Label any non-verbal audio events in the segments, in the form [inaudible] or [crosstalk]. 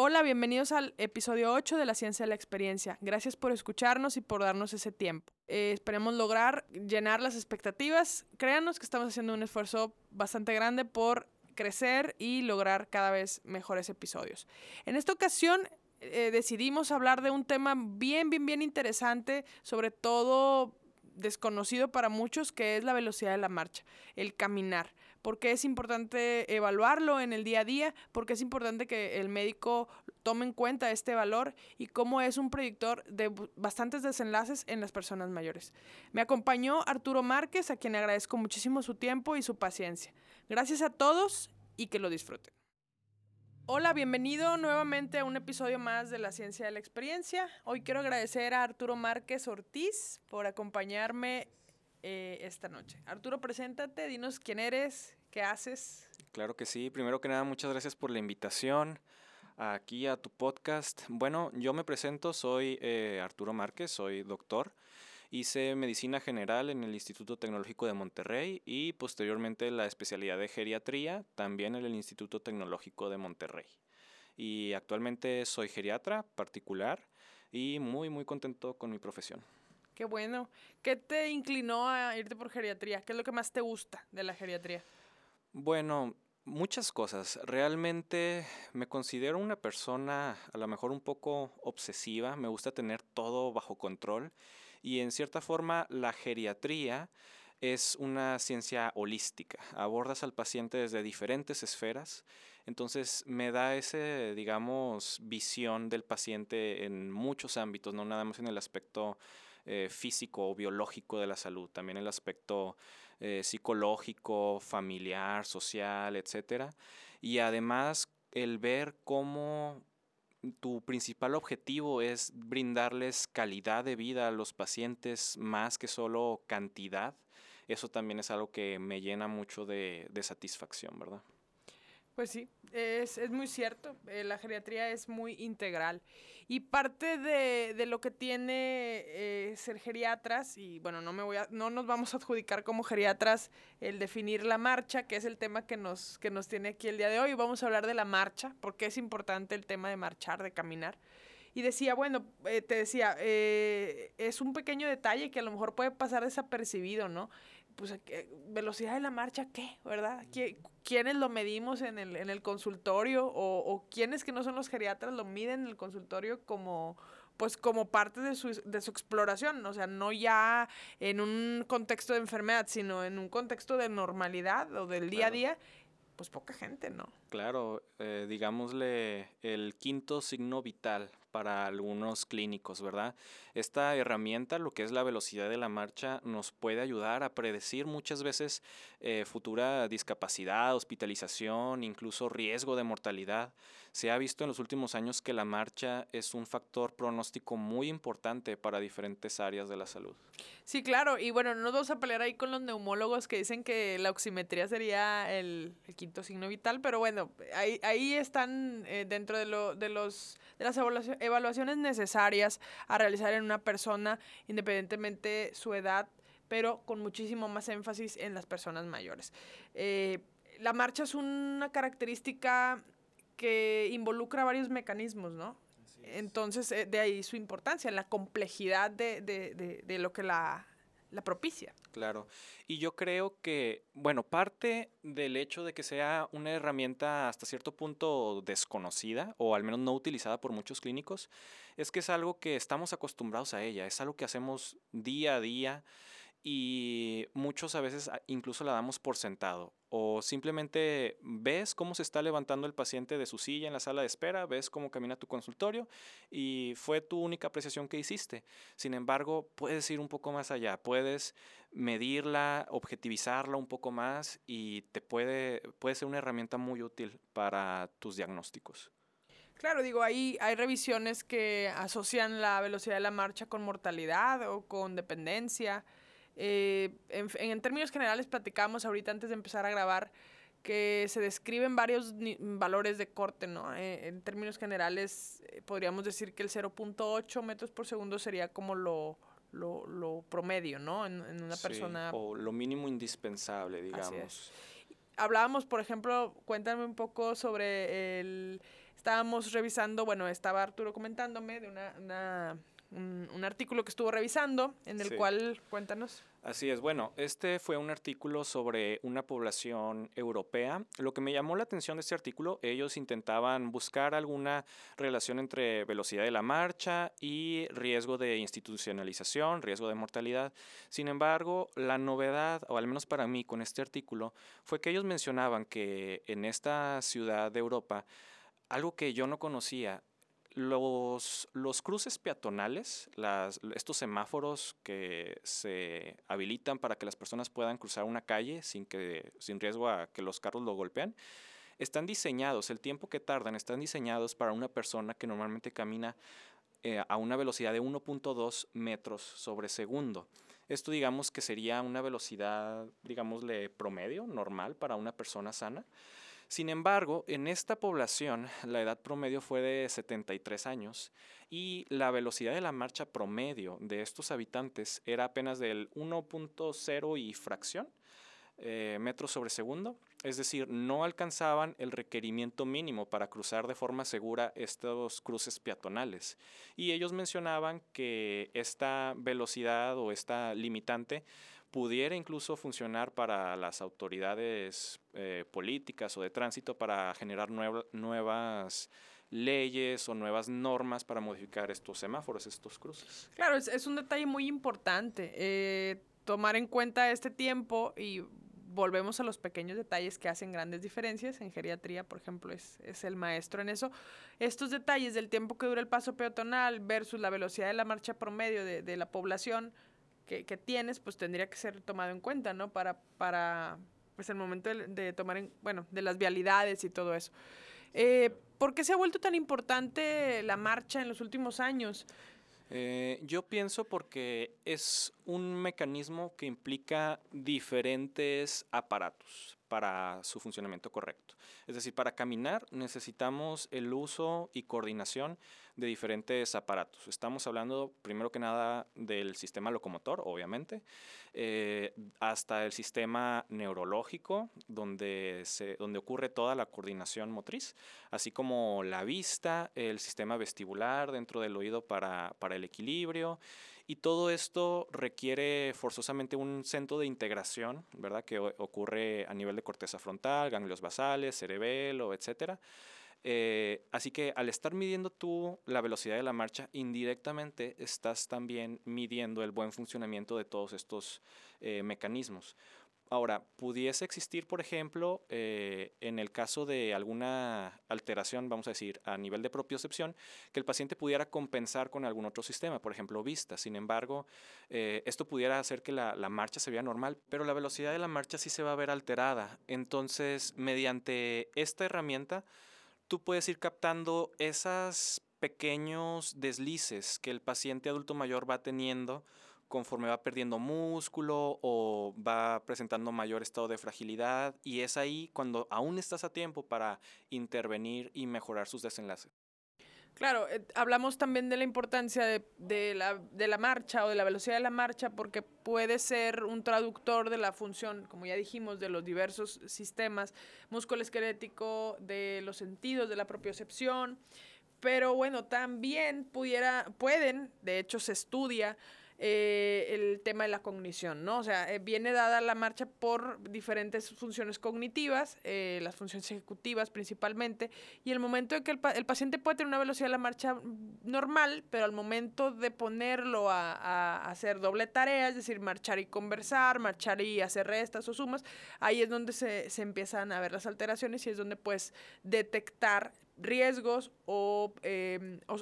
Hola, bienvenidos al episodio 8 de la Ciencia de la Experiencia. Gracias por escucharnos y por darnos ese tiempo. Eh, esperemos lograr llenar las expectativas. Créanos que estamos haciendo un esfuerzo bastante grande por crecer y lograr cada vez mejores episodios. En esta ocasión eh, decidimos hablar de un tema bien, bien, bien interesante, sobre todo desconocido para muchos, que es la velocidad de la marcha, el caminar. Porque es importante evaluarlo en el día a día, porque es importante que el médico tome en cuenta este valor y cómo es un predictor de bastantes desenlaces en las personas mayores. Me acompañó Arturo Márquez, a quien agradezco muchísimo su tiempo y su paciencia. Gracias a todos y que lo disfruten. Hola, bienvenido nuevamente a un episodio más de La Ciencia de la Experiencia. Hoy quiero agradecer a Arturo Márquez Ortiz por acompañarme eh, esta noche. Arturo, preséntate, dinos quién eres, qué haces. Claro que sí. Primero que nada, muchas gracias por la invitación aquí a tu podcast. Bueno, yo me presento, soy eh, Arturo Márquez, soy doctor. Hice medicina general en el Instituto Tecnológico de Monterrey y posteriormente la especialidad de geriatría también en el Instituto Tecnológico de Monterrey. Y actualmente soy geriatra particular y muy muy contento con mi profesión. Qué bueno. ¿Qué te inclinó a irte por geriatría? ¿Qué es lo que más te gusta de la geriatría? Bueno, muchas cosas. Realmente me considero una persona a lo mejor un poco obsesiva. Me gusta tener todo bajo control y en cierta forma la geriatría es una ciencia holística. Abordas al paciente desde diferentes esferas. Entonces me da ese, digamos, visión del paciente en muchos ámbitos, no nada más en el aspecto eh, físico o biológico de la salud, también el aspecto eh, psicológico, familiar, social, etc. Y además el ver cómo tu principal objetivo es brindarles calidad de vida a los pacientes más que solo cantidad, eso también es algo que me llena mucho de, de satisfacción, ¿verdad? Pues sí, es, es muy cierto, eh, la geriatría es muy integral. Y parte de, de lo que tiene eh, ser geriatras, y bueno, no, me voy a, no nos vamos a adjudicar como geriatras el definir la marcha, que es el tema que nos, que nos tiene aquí el día de hoy. Vamos a hablar de la marcha, porque es importante el tema de marchar, de caminar. Y decía, bueno, eh, te decía, es un pequeño detalle que a lo mejor puede pasar desapercibido, ¿no? Pues, velocidad de la marcha, ¿qué? ¿Verdad? ¿Quiénes lo medimos en el, en el consultorio? O, o quiénes que no son los geriatras lo miden en el consultorio como, pues, como parte de su, de su exploración? O sea, no ya en un contexto de enfermedad, sino en un contexto de normalidad o del día a día pues poca gente, ¿no? Claro, eh, digámosle el quinto signo vital para algunos clínicos, ¿verdad? Esta herramienta, lo que es la velocidad de la marcha, nos puede ayudar a predecir muchas veces eh, futura discapacidad, hospitalización, incluso riesgo de mortalidad. Se ha visto en los últimos años que la marcha es un factor pronóstico muy importante para diferentes áreas de la salud. Sí, claro, y bueno, no nos vamos a pelear ahí con los neumólogos que dicen que la oximetría sería el, quinto signo vital, pero bueno, ahí, ahí están eh, dentro de, lo, de, los, de las evaluaciones necesarias a realizar en una persona, independientemente su edad, pero con muchísimo más énfasis en las personas mayores. Eh, la marcha es una característica que involucra varios mecanismos, ¿no? Entonces, eh, de ahí su importancia, la complejidad de, de, de, de lo que la, la propicia. Claro. Y yo creo que, bueno, parte del hecho de que sea una herramienta hasta cierto punto desconocida o al menos no utilizada por muchos clínicos, es que es algo que estamos acostumbrados a ella, es algo que hacemos día a día y muchos a veces incluso la damos por sentado o simplemente ves cómo se está levantando el paciente de su silla en la sala de espera, ves cómo camina tu consultorio y fue tu única apreciación que hiciste. Sin embargo, puedes ir un poco más allá, puedes medirla, objetivizarla un poco más y te puede, puede ser una herramienta muy útil para tus diagnósticos. Claro, digo, ahí hay revisiones que asocian la velocidad de la marcha con mortalidad o con dependencia. Eh, en, términos generales, platicamos ahorita antes de empezar a grabar que se describen varios valores de corte, ¿no? Eh, en términos generales, eh, podríamos decir que el 0.8 metros por segundo sería como lo, lo, lo promedio, ¿no? En, en una persona. O lo mínimo indispensable, digamos. Hablábamos, por ejemplo, cuéntame un poco sobre el estábamos revisando, bueno, estaba Arturo comentándome de una, un, artículo que estuvo revisando, en el cual, cuéntanos. Así es, bueno, este fue un artículo sobre una población europea. Lo que me llamó la atención de este artículo, ellos intentaban buscar alguna relación entre velocidad de la marcha y riesgo de institucionalización, riesgo de mortalidad. Sin embargo, la novedad, o al menos para mí con este artículo, fue que ellos mencionaban que en esta ciudad de Europa, algo que yo no conocía los, los cruces peatonales, estos semáforos que se habilitan para que las personas puedan cruzar una calle sin, que, sin riesgo a que los carros lo golpeen, están diseñados, el tiempo que tardan, están diseñados para una persona que normalmente camina eh, a una velocidad de 1.2 metros sobre segundo. Esto digamos que sería una velocidad, digámosle, promedio, normal para una persona sana. Sin embargo, en esta población la edad promedio fue de 73 años y la velocidad de la marcha promedio de estos habitantes era apenas del 1.0 y fracción eh, metros sobre segundo, es decir, no alcanzaban el requerimiento mínimo para cruzar de forma segura estos cruces peatonales. Y ellos mencionaban que esta velocidad o esta limitante pudiera incluso funcionar para las autoridades eh, políticas o de tránsito para generar nuevas leyes o nuevas normas para modificar estos semáforos, estos cruces. Claro, es, un detalle muy importante eh, tomar en cuenta este tiempo y volvemos a los pequeños detalles que hacen grandes diferencias. En geriatría, por ejemplo, es, es, el maestro en eso. Estos detalles del tiempo que dura el paso peatonal versus la velocidad de la marcha promedio de, de la población que, tienes, pues tendría que ser tomado en cuenta, ¿no? Para, para pues el momento de, tomar, en, bueno, de las vialidades y todo eso. Eh, ¿Por qué se ha vuelto tan importante la marcha en los últimos años? Eh, yo pienso porque es un mecanismo que implica diferentes aparatos para su funcionamiento correcto. Es decir, para caminar necesitamos el uso y coordinación de diferentes aparatos. Estamos hablando, primero que nada, del sistema locomotor, obviamente, eh, hasta el sistema neurológico, donde, se, donde ocurre toda la coordinación motriz, así como la vista, el sistema vestibular dentro del oído para, para el equilibrio. Y todo esto requiere forzosamente un centro de integración, ¿verdad? Que ocurre a nivel de corteza frontal, ganglios basales, cerebelo, etcétera. Eh, así que al estar midiendo tú la velocidad de la marcha, indirectamente estás también midiendo el buen funcionamiento de todos estos eh, mecanismos. Ahora, pudiese existir, por ejemplo, eh, en el caso de alguna alteración, vamos a decir, a nivel de propiocepción, que el paciente pudiera compensar con algún otro sistema, por ejemplo, vista. Sin embargo, esto pudiera hacer que la, la, marcha se vea normal, pero la velocidad de la marcha sí se va a ver alterada. Entonces, mediante esta herramienta, tú puedes ir captando esos pequeños deslices que el paciente adulto mayor va teniendo conforme va perdiendo músculo o va presentando mayor estado de fragilidad y es ahí cuando aún estás a tiempo para intervenir y mejorar sus desenlaces. Claro, eh, hablamos también de la importancia de, la, de, la, marcha o de la velocidad de la marcha porque puede ser un traductor de la función, como ya dijimos, de los diversos sistemas musculoesquelético, de los sentidos, de la propiocepción. Pero bueno, también pudiera, pueden, de hecho se estudia, eh, el tema de la cognición, ¿no? O sea, eh, viene dada la marcha por diferentes funciones cognitivas, eh, las funciones ejecutivas principalmente, y el momento en que el, paciente puede tener una velocidad de la marcha normal, pero al momento de ponerlo a, hacer doble tarea, es decir, marchar y conversar, marchar y hacer restas o sumas, ahí es donde se, se empiezan a ver las alteraciones y es donde puedes detectar riesgos o,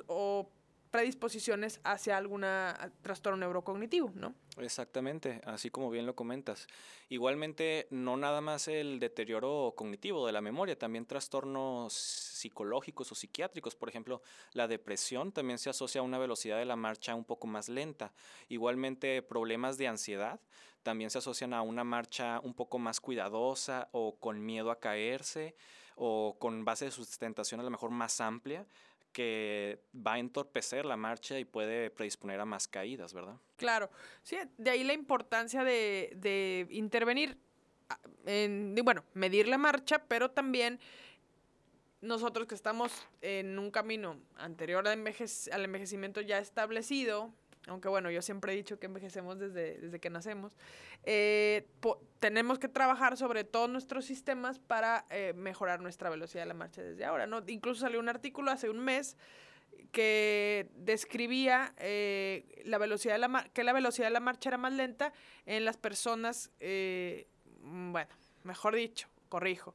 o predisposiciones hacia algún trastorno neurocognitivo, ¿no? Exactamente, así como bien lo comentas. Igualmente, no nada más el deterioro cognitivo de la memoria, también trastornos psicológicos o psiquiátricos. Por ejemplo, la depresión también se asocia a una velocidad de la marcha un poco más lenta. Igualmente, problemas de ansiedad también se asocian a una marcha un poco más cuidadosa o con miedo a caerse o con base de sustentación a lo mejor más amplia que va a entorpecer la marcha y puede predisponer a más caídas, ¿verdad? Claro, sí, de ahí la importancia de, intervenir, en, bueno, medir la marcha, pero también nosotros que estamos en un camino anterior al envejecimiento ya establecido, aunque bueno, yo siempre he dicho que envejecemos desde, desde que nacemos, eh, tenemos que trabajar sobre todos nuestros sistemas para eh, mejorar nuestra velocidad de la marcha desde ahora, ¿no? Incluso salió un artículo hace un mes que describía eh, la velocidad de la que la velocidad de la marcha era más lenta en las personas, bueno, mejor dicho, corrijo,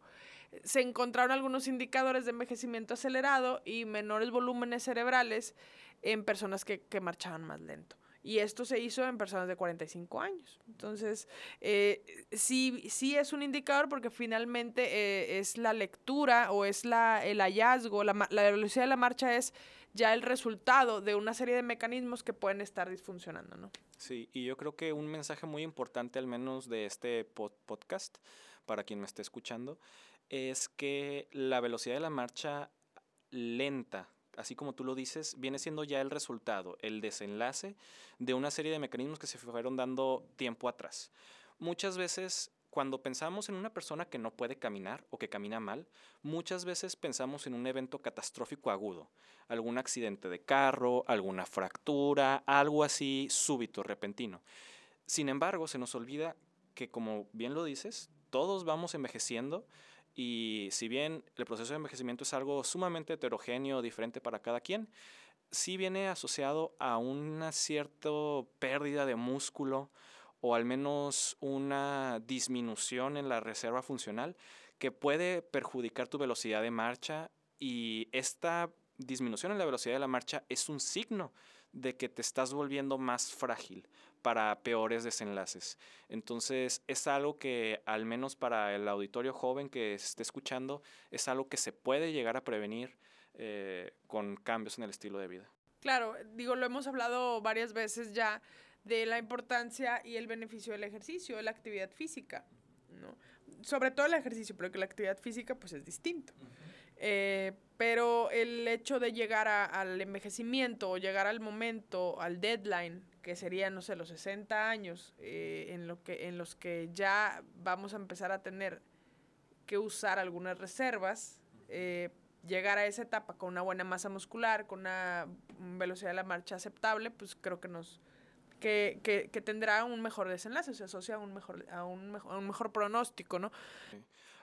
se encontraron algunos indicadores de envejecimiento acelerado y menores volúmenes cerebrales en personas que, que marchaban más lento. Y esto se hizo en personas de 45 años. Entonces, eh, sí, sí es un indicador porque finalmente eh, es la lectura o es la, el hallazgo, la, la, velocidad de la marcha es ya el resultado de una serie de mecanismos que pueden estar disfuncionando, ¿no? Sí, y yo creo que un mensaje muy importante, al menos de este podcast, para quien me esté escuchando, es que la velocidad de la marcha lenta así como tú lo dices, viene siendo ya el resultado, el desenlace de una serie de mecanismos que se fueron dando tiempo atrás. Muchas veces cuando pensamos en una persona que no puede caminar o que camina mal, muchas veces pensamos en un evento catastrófico agudo, algún accidente de carro, alguna fractura, algo así súbito, repentino. Sin embargo, se nos olvida que, como bien lo dices, todos vamos envejeciendo y si bien el proceso de envejecimiento es algo sumamente heterogéneo, diferente para cada quien, sí viene asociado a una cierta pérdida de músculo o al menos una disminución en la reserva funcional que puede perjudicar tu velocidad de marcha y esta disminución en la velocidad de la marcha es un signo de que te estás volviendo más frágil para peores desenlaces. Entonces es algo que al menos para el auditorio joven que esté escuchando es algo que se puede llegar a prevenir eh, con cambios en el estilo de vida. Claro, digo, lo hemos hablado varias veces ya de la importancia y el beneficio del ejercicio, de la actividad física, ¿no? Sobre todo el ejercicio, pero que la actividad física pues es distinto. Eh, pero el hecho de llegar al envejecimiento o llegar al momento, al deadline, que serían, no sé, los 60 años, eh, en, lo que, en los que ya vamos a empezar a tener que usar algunas reservas, eh, llegar a esa etapa con una buena masa muscular, con una velocidad de la marcha aceptable, pues creo que nos que, que, que tendrá un mejor desenlace, se asocia a un mejor, a un mejor, a un mejor pronóstico, ¿no?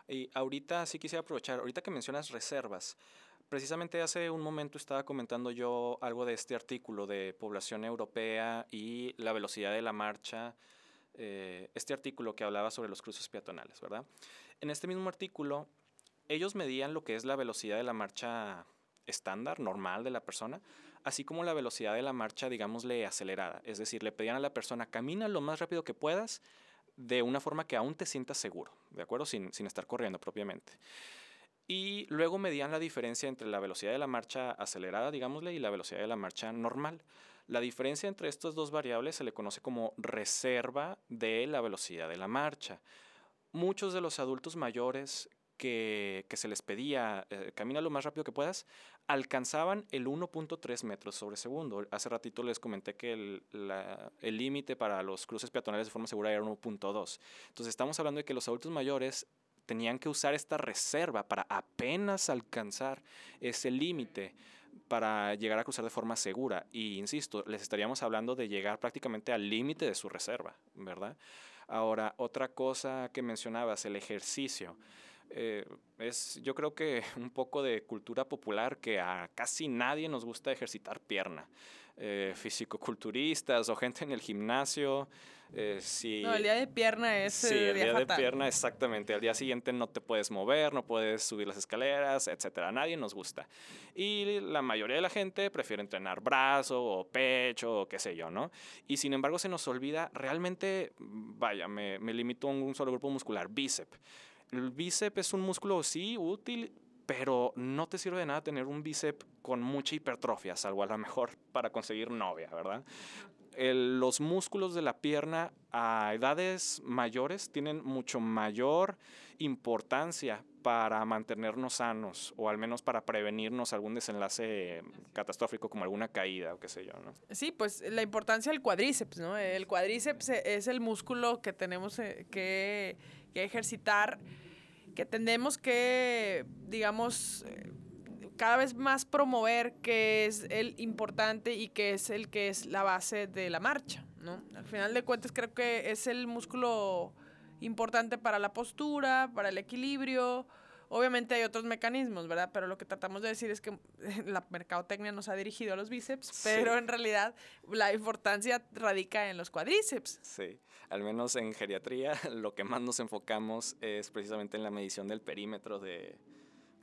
Y ahorita sí quisiera aprovechar, ahorita que mencionas reservas, precisamente hace un momento estaba comentando yo algo de este artículo de población europea y la velocidad de la marcha, eh, este artículo que hablaba sobre los cruces peatonales, ¿verdad? En este mismo artículo, ellos medían lo que es la velocidad de la marcha estándar, normal de la persona, así como la velocidad de la marcha, digámosle, acelerada. Es decir, le pedían a la persona, camina lo más rápido que puedas de una forma que aún te sientas seguro, ¿de acuerdo? Sin, estar corriendo propiamente. Y luego medían la diferencia entre la velocidad de la marcha acelerada, digámosle, y la velocidad de la marcha normal. La diferencia entre estas dos variables se le conoce como reserva de la velocidad de la marcha. Muchos de los adultos mayores que, se les pedía, eh, camina lo más rápido que puedas, alcanzaban el 1.3 metros sobre segundo. Hace ratito les comenté que el límite para los cruces peatonales de forma segura era 1.2. Entonces estamos hablando de que los adultos mayores tenían que usar esta reserva para apenas alcanzar ese límite para llegar a cruzar de forma segura. Y insisto, les estaríamos hablando de llegar prácticamente al límite de su reserva, ¿verdad? Ahora, otra cosa que mencionabas, el ejercicio. Eh, es yo creo que [laughs] un poco de cultura popular que a casi nadie nos gusta ejercitar pierna. Eh, fisicoculturistas o gente en el gimnasio. Eh, si, no, el día de pierna es. Sí, el día, de pierna, exactamente. Al día siguiente no te puedes mover, no puedes subir las escaleras, etcétera. A nadie nos gusta. Y la mayoría de la gente prefiere entrenar brazo o pecho o qué sé yo, ¿no? Y sin embargo, se nos olvida realmente, vaya, me, me limito a un solo grupo muscular, bíceps. El bíceps es un músculo, sí, útil, pero no te sirve de nada tener un bíceps con mucha hipertrofia, salvo a lo mejor [laughs] para conseguir novia, ¿verdad? los músculos de la pierna a edades mayores tienen mucho mayor importancia para mantenernos sanos o al menos para prevenirnos algún desenlace catastrófico como alguna caída o qué sé yo, ¿no? Sí, pues la importancia del cuádriceps, ¿no? El cuádriceps es el músculo que tenemos eh, que, que ejercitar, que tenemos que, digamos, cada vez más promover que es el importante y que es el que es la base de la marcha, ¿no? Al final de cuentas creo que es el músculo importante para la postura, para el equilibrio. Obviamente hay otros mecanismos, ¿verdad? Pero lo que tratamos de decir es que [laughs] la mercadotecnia nos ha dirigido a los bíceps, pero en realidad la importancia radica en los cuadríceps. Sí, al menos en geriatría [laughs] lo que más nos enfocamos es precisamente en la medición del perímetro de,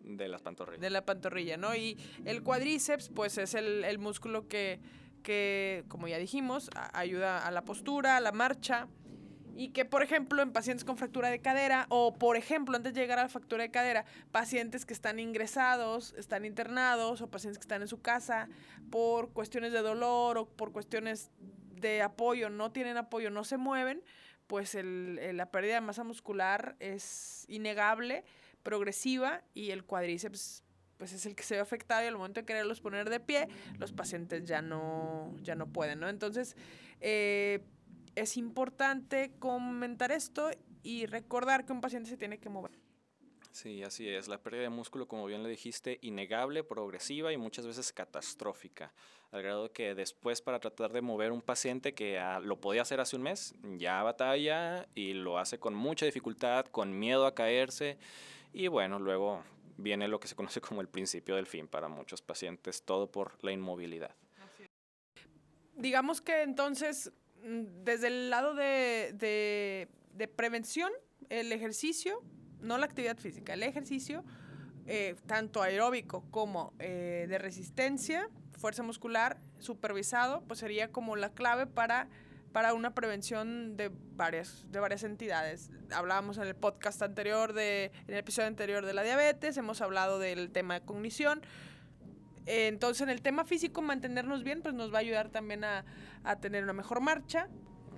de las pantorrillas. De la pantorrilla, ¿no? Y el cuadríceps, pues es el, músculo que, que, como ya dijimos, ayuda a la postura, a la marcha. Y que, por ejemplo, en pacientes con fractura de cadera, o por ejemplo, antes de llegar a la fractura de cadera, pacientes que están ingresados, están internados, o pacientes que están en su casa por cuestiones de dolor o por cuestiones de apoyo, no tienen apoyo, no se mueven, pues el, la pérdida de masa muscular es innegable progresiva y el cuádriceps pues es el que se ve afectado y al momento de quererlos poner de pie, los pacientes ya no, ya no pueden, ¿no? Entonces, eh, es importante comentar esto y recordar que un paciente se tiene que mover. Sí, así es. La pérdida de músculo, como bien le dijiste, innegable, progresiva y muchas veces catastrófica. Al grado que después para tratar de mover un paciente que ah, lo podía hacer hace un mes, ya batalla y lo hace con mucha dificultad, con miedo a caerse y bueno, luego viene lo que se conoce como el principio del fin para muchos pacientes, todo por la inmovilidad. Digamos que entonces, mm, desde el lado de, prevención, el ejercicio, no la actividad física, el ejercicio, eh, tanto aeróbico como eh, de resistencia, fuerza muscular, supervisado, pues sería como la clave para para una prevención de varias, de varias entidades. Hablábamos en el podcast anterior, de, en el episodio anterior de la diabetes, hemos hablado del tema de cognición. Entonces, en el tema físico, mantenernos bien, pues nos va a ayudar también a, a tener una mejor marcha,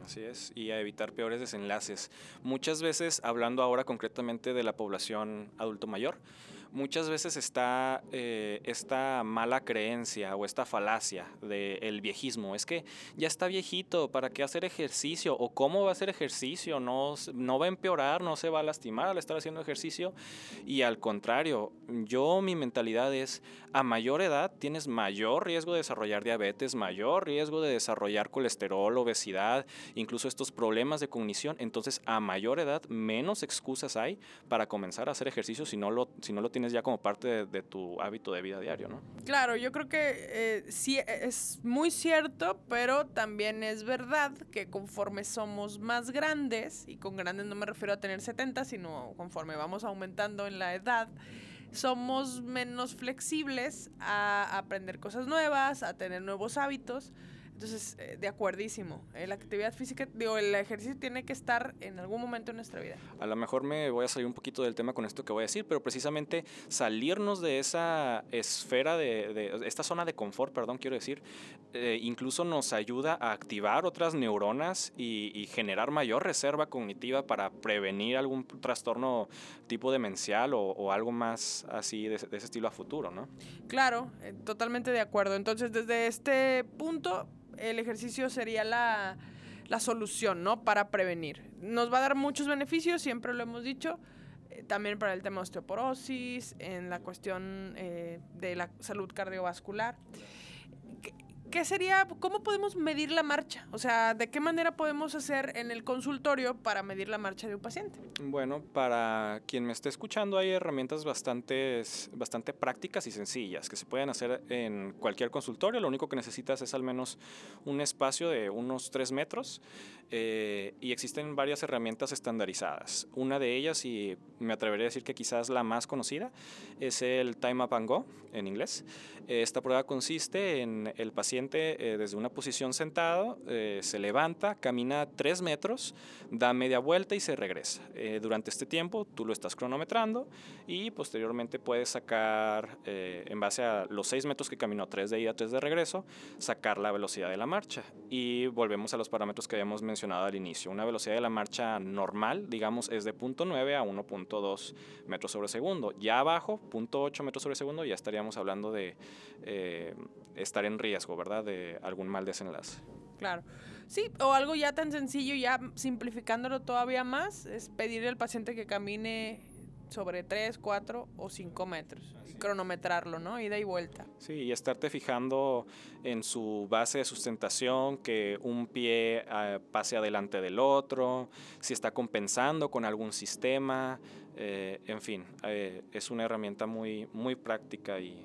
Así es, y a evitar peores desenlaces. Muchas veces, hablando ahora concretamente de la población adulto mayor, muchas veces está eh, esta mala creencia o esta falacia del viejismo. Es que ya está viejito, ¿para qué hacer ejercicio? ¿O cómo va a hacer ejercicio? No, no va a empeorar, no se va a lastimar al estar haciendo ejercicio. Y al contrario, yo mi mentalidad es, a mayor edad tienes mayor riesgo de desarrollar diabetes, mayor riesgo de desarrollar colesterol, obesidad, incluso estos problemas de cognición. Entonces, a mayor edad, menos excusas hay para comenzar a hacer ejercicio si no lo, si no tienes ya como parte de, tu hábito de vida diario, ¿no? Claro, yo creo que eh, sí es muy cierto, pero también es verdad que conforme somos más grandes, y con grandes no me refiero a tener 70, sino conforme vamos aumentando en la edad, somos menos flexibles a aprender cosas nuevas, a tener nuevos hábitos. Entonces, eh, de acuerdísimo. Eh, la actividad física, digo, el ejercicio tiene que estar en algún momento en nuestra vida. A lo mejor me voy a salir un poquito del tema con esto que voy a decir, pero precisamente salirnos de esa esfera, de, de esta zona de confort, perdón, quiero decir, eh, incluso nos ayuda a activar otras neuronas y, generar mayor reserva cognitiva para prevenir algún trastorno tipo demencial o, o algo más así de, de, ese estilo a futuro, ¿no? Claro, totalmente de acuerdo. Entonces, desde este punto el ejercicio sería la, solución, ¿no? Para prevenir. Nos va a dar muchos beneficios, siempre lo hemos dicho, eh, también para el tema de osteoporosis, en la cuestión eh, de la salud cardiovascular. ¿Qué sería, cómo podemos medir la marcha? O sea, ¿de qué manera podemos hacer en el consultorio para medir la marcha de un paciente? Bueno, para quien me esté escuchando hay herramientas bastante, bastante prácticas y sencillas que se pueden hacer en cualquier consultorio. Lo único que necesitas es al menos un espacio de unos 3 metros eh, y existen varias herramientas estandarizadas. Una de ellas, y me atrevería a decir que quizás la más conocida, es el Time Up and Go en inglés. Esta prueba consiste en el paciente eh, desde una posición sentado, eh, se levanta, camina tres metros, da media vuelta y se regresa. Eh, durante este tiempo tú lo estás cronometrando y posteriormente puedes sacar, en base a los seis metros que caminó, tres de ida, tres de regreso, sacar la velocidad de la marcha. Y volvemos a los parámetros que habíamos mencionado al inicio. Una velocidad de la marcha normal, digamos, es de 0.9 a 1.2 metros sobre segundo. Ya abajo, 0.8 metros sobre segundo, ya estaríamos hablando de eh, estar en riesgo, ¿verdad? De algún mal desenlace. Claro. Sí, o algo ya tan sencillo, ya simplificándolo todavía más, es pedirle al paciente que camine sobre 3, 4 o 5 metros. Cronometrarlo, ¿no? Ida y vuelta. Sí, y estarte fijando en su base de sustentación, que un pie ah, pase adelante del otro, si está compensando con algún sistema, eh, en fin, eh, es una herramienta muy, muy práctica y,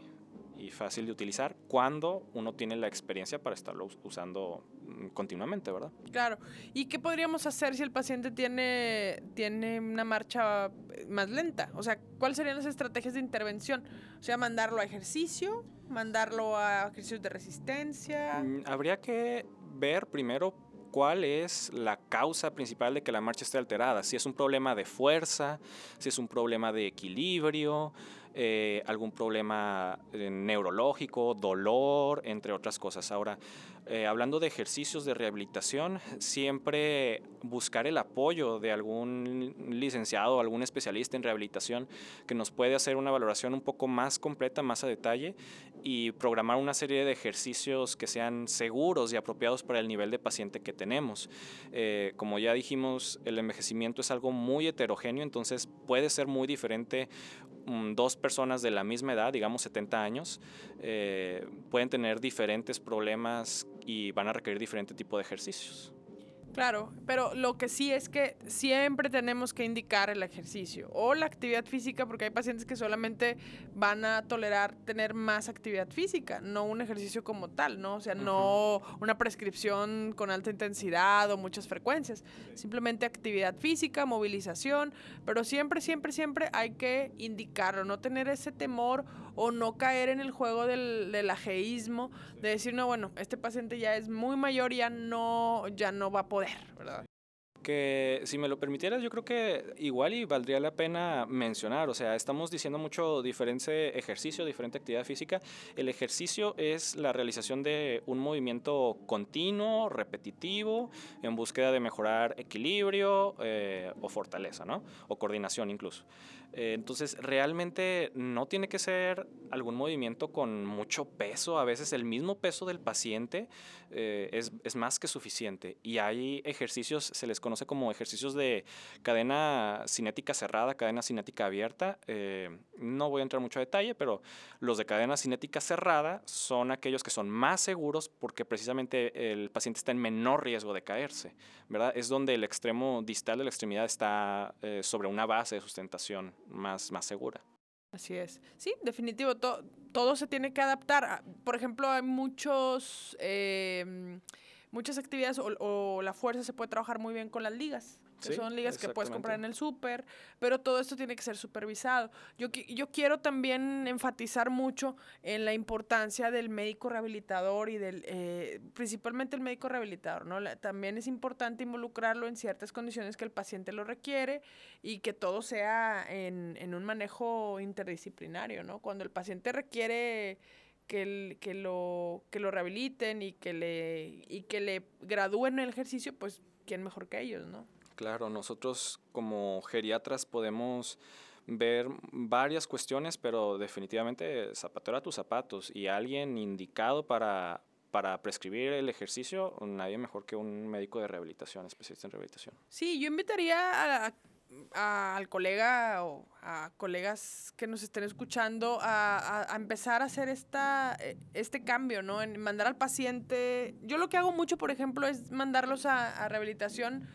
y fácil de utilizar cuando uno tiene la experiencia para estarlo usando mm, continuamente, ¿verdad? Claro. ¿Y qué podríamos hacer si el paciente tiene, tiene una marcha eh, más lenta? O sea, ¿cuáles serían las estrategias de intervención? O sea, mandarlo a ejercicio, mandarlo a ejercicios de resistencia. Mm, habría que ver primero cuál es la causa principal de que la marcha esté alterada. Si es un problema de fuerza, si es un problema de equilibrio, eh, algún problema eh, neurológico, dolor, entre otras cosas. Ahora, eh, hablando de ejercicios de rehabilitación, siempre buscar el apoyo de algún licenciado algún especialista en rehabilitación que nos puede hacer una valoración un poco más completa, más a detalle y programar una serie de ejercicios que sean seguros y apropiados para el nivel de paciente que tenemos. Eh, como ya dijimos, el envejecimiento es algo muy heterogéneo, entonces puede ser muy diferente dos personas de la misma edad, digamos 70 años, eh, pueden tener diferentes problemas y van a requerir diferente tipo de ejercicios. Claro, pero lo que sí es que siempre tenemos que indicar el ejercicio o la actividad física porque hay pacientes que solamente van a tolerar tener más actividad física, no un ejercicio como tal, ¿no? O sea, no una prescripción con alta intensidad o muchas frecuencias, simplemente actividad física, movilización, pero siempre, siempre, siempre hay que indicarlo, no tener ese temor o no caer en el juego del, del ajeísmo, de decir, no, bueno, este paciente ya es muy mayor, ya no, ya no va a poder, ¿verdad? Que si me lo permitieras, yo creo que igual y valdría la pena mencionar, o sea, estamos diciendo mucho diferente ejercicio, diferente actividad física. El ejercicio es la realización de un movimiento continuo, repetitivo, en búsqueda de mejorar equilibrio eh, o fortaleza, ¿no? O coordinación incluso. Eh, entonces, realmente no tiene que ser algún movimiento con mucho peso. A veces el mismo peso del paciente eh, es, es, más que suficiente. Y hay ejercicios, se les conoce como ejercicios de cadena cinética cerrada, cadena cinética abierta. Eh, no voy a entrar mucho a detalle, pero los de cadena cinética cerrada son aquellos que son más seguros porque precisamente el paciente está en menor riesgo de caerse. ¿verdad? Es donde el extremo distal de la extremidad está sobre una base de sustentación más, más segura. Así es. Sí, definitivo, todo se tiene que adaptar. Ah, por ejemplo, hay muchos, eh, muchas actividades o, la fuerza se puede trabajar muy bien con las ligas son ligas que puedes comprar en el súper, pero todo esto tiene que ser supervisado. Yo, yo quiero también enfatizar mucho en la importancia del médico rehabilitador y del, eh, principalmente el médico rehabilitador, ¿no? también es importante involucrarlo en ciertas condiciones que el paciente lo requiere y que todo sea en, en un manejo interdisciplinario, ¿no? Cuando el paciente requiere que, que, lo, que lo rehabiliten y que le, y que le gradúen el ejercicio, pues quién mejor que ellos, ¿no? Claro, nosotros como geriatras podemos ver varias cuestiones, pero definitivamente zapatero a tus zapatos y alguien indicado para, para prescribir el ejercicio, nadie mejor que un médico de rehabilitación, especialista en rehabilitación. Sí, yo invitaría al colega o a colegas que nos estén escuchando a, empezar a hacer esta, e, este cambio, ¿no? En mandar al paciente. Yo lo que hago mucho, por ejemplo, es mandarlos a rehabilitación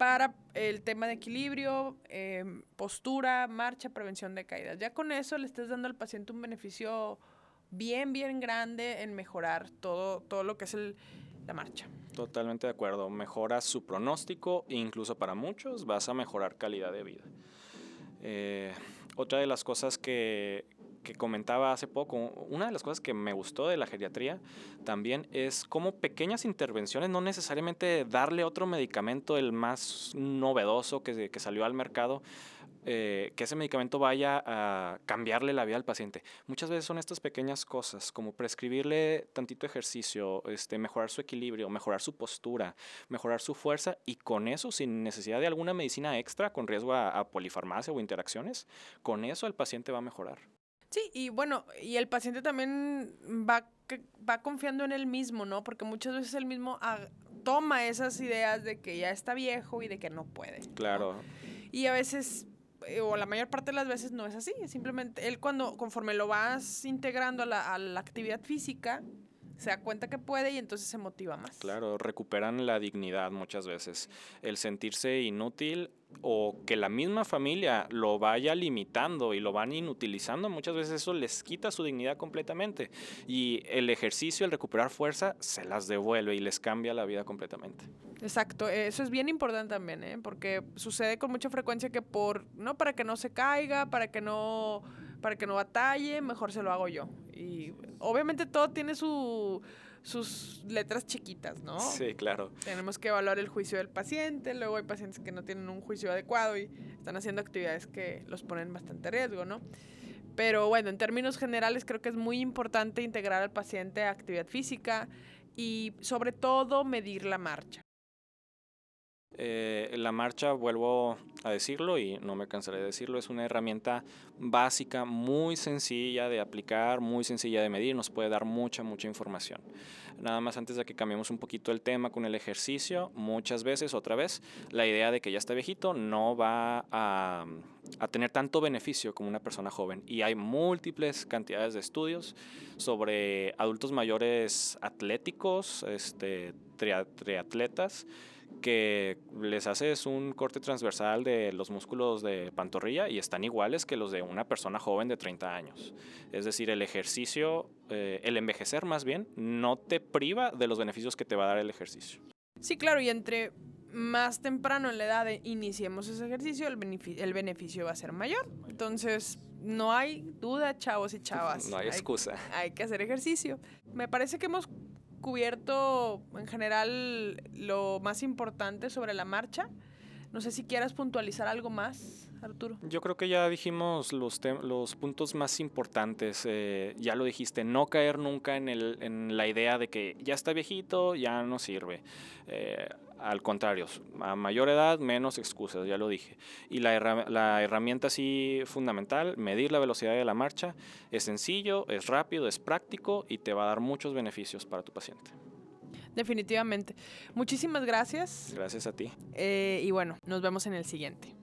para el tema de equilibrio, em, postura, marcha, prevención de caídas. Ya con eso le estás dando al paciente un beneficio bien, bien grande en mejorar todo, todo lo que es el, la marcha. Totalmente de acuerdo. Mejora su pronóstico e incluso para muchos vas a mejorar calidad de vida. Eh, otra de las cosas que, que comentaba hace poco, una de las cosas que me gustó de la geriatría también es cómo pequeñas intervenciones, no necesariamente darle otro medicamento, el más novedoso que, que salió al mercado, eh, que ese medicamento vaya a cambiarle la vida al paciente. Muchas veces son estas pequeñas cosas, como prescribirle tantito ejercicio, este, mejorar su equilibrio, mejorar su postura, mejorar su fuerza y con eso, sin necesidad de alguna medicina extra, con riesgo a, a polifarmacia o interacciones, con eso el paciente va a mejorar. Sí, y bueno, y el paciente también va, va confiando en él mismo, ¿no? Porque muchas veces él mismo toma esas ideas de que ya está viejo y de que no puede. Claro. Y a veces o la mayor parte de las veces no es así. Simplemente él cuando, conforme lo vas integrando a la, a la actividad física, se da cuenta que puede y entonces se motiva más. Claro, recuperan la dignidad muchas veces. El sentirse inútil o que la misma familia lo vaya limitando y lo van inutilizando, muchas veces eso les quita su dignidad completamente. Y el ejercicio, el recuperar fuerza, se las devuelve y les cambia la vida completamente. Exacto, eso es bien importante también, ¿eh? porque sucede con mucha frecuencia que por, no para que no se caiga, para que no para que no batalle, mejor se lo hago yo. Y obviamente todo tiene su, sus letras chiquitas, ¿no? Sí, claro. Tenemos que evaluar el juicio del paciente, luego hay pacientes que no tienen un juicio adecuado y están haciendo actividades que los ponen bastante riesgo, ¿no? Pero bueno, en términos generales creo que es muy importante integrar al paciente a actividad física y sobre todo medir la marcha. Eh, la marcha, vuelvo a decirlo y no me cansaré de decirlo, es una herramienta básica, muy sencilla de aplicar, muy sencilla de medir, nos puede dar mucha, mucha información. Nada más antes de que cambiemos un poquito el tema con el ejercicio, muchas veces, otra vez, la idea de que ya está viejito no va a, a tener tanto beneficio como una persona joven. Y hay múltiples cantidades de estudios sobre adultos mayores atléticos, este, triatletas, que les haces un corte transversal de los músculos de pantorrilla y están iguales que los de una persona joven de 30 años. Es decir, el ejercicio, eh, el envejecer más bien, no te priva de los beneficios que te va a dar el ejercicio. Sí, claro, y entre más temprano en la edad iniciemos ese ejercicio, el, beneficio, el beneficio va a ser mayor. Entonces, no hay duda, chavos y chavas. [laughs] No hay excusa. hay que hacer ejercicio. Me parece que hemos cubierto en general lo más importante sobre la marcha. No sé si quieras puntualizar algo más, Arturo. Yo creo que ya dijimos los, los puntos más importantes. Eh, ya lo dijiste, no caer nunca en, el, en, la idea de que ya está viejito, ya no sirve. Eh, al contrario, a mayor edad, menos excusas, ya lo dije. Y la, la herramienta así fundamental, medir la velocidad de la marcha, es sencillo, es rápido, es práctico y te va a dar muchos beneficios para tu paciente. Definitivamente. Muchísimas gracias. Gracias a ti. Eh, y bueno, nos vemos en el siguiente.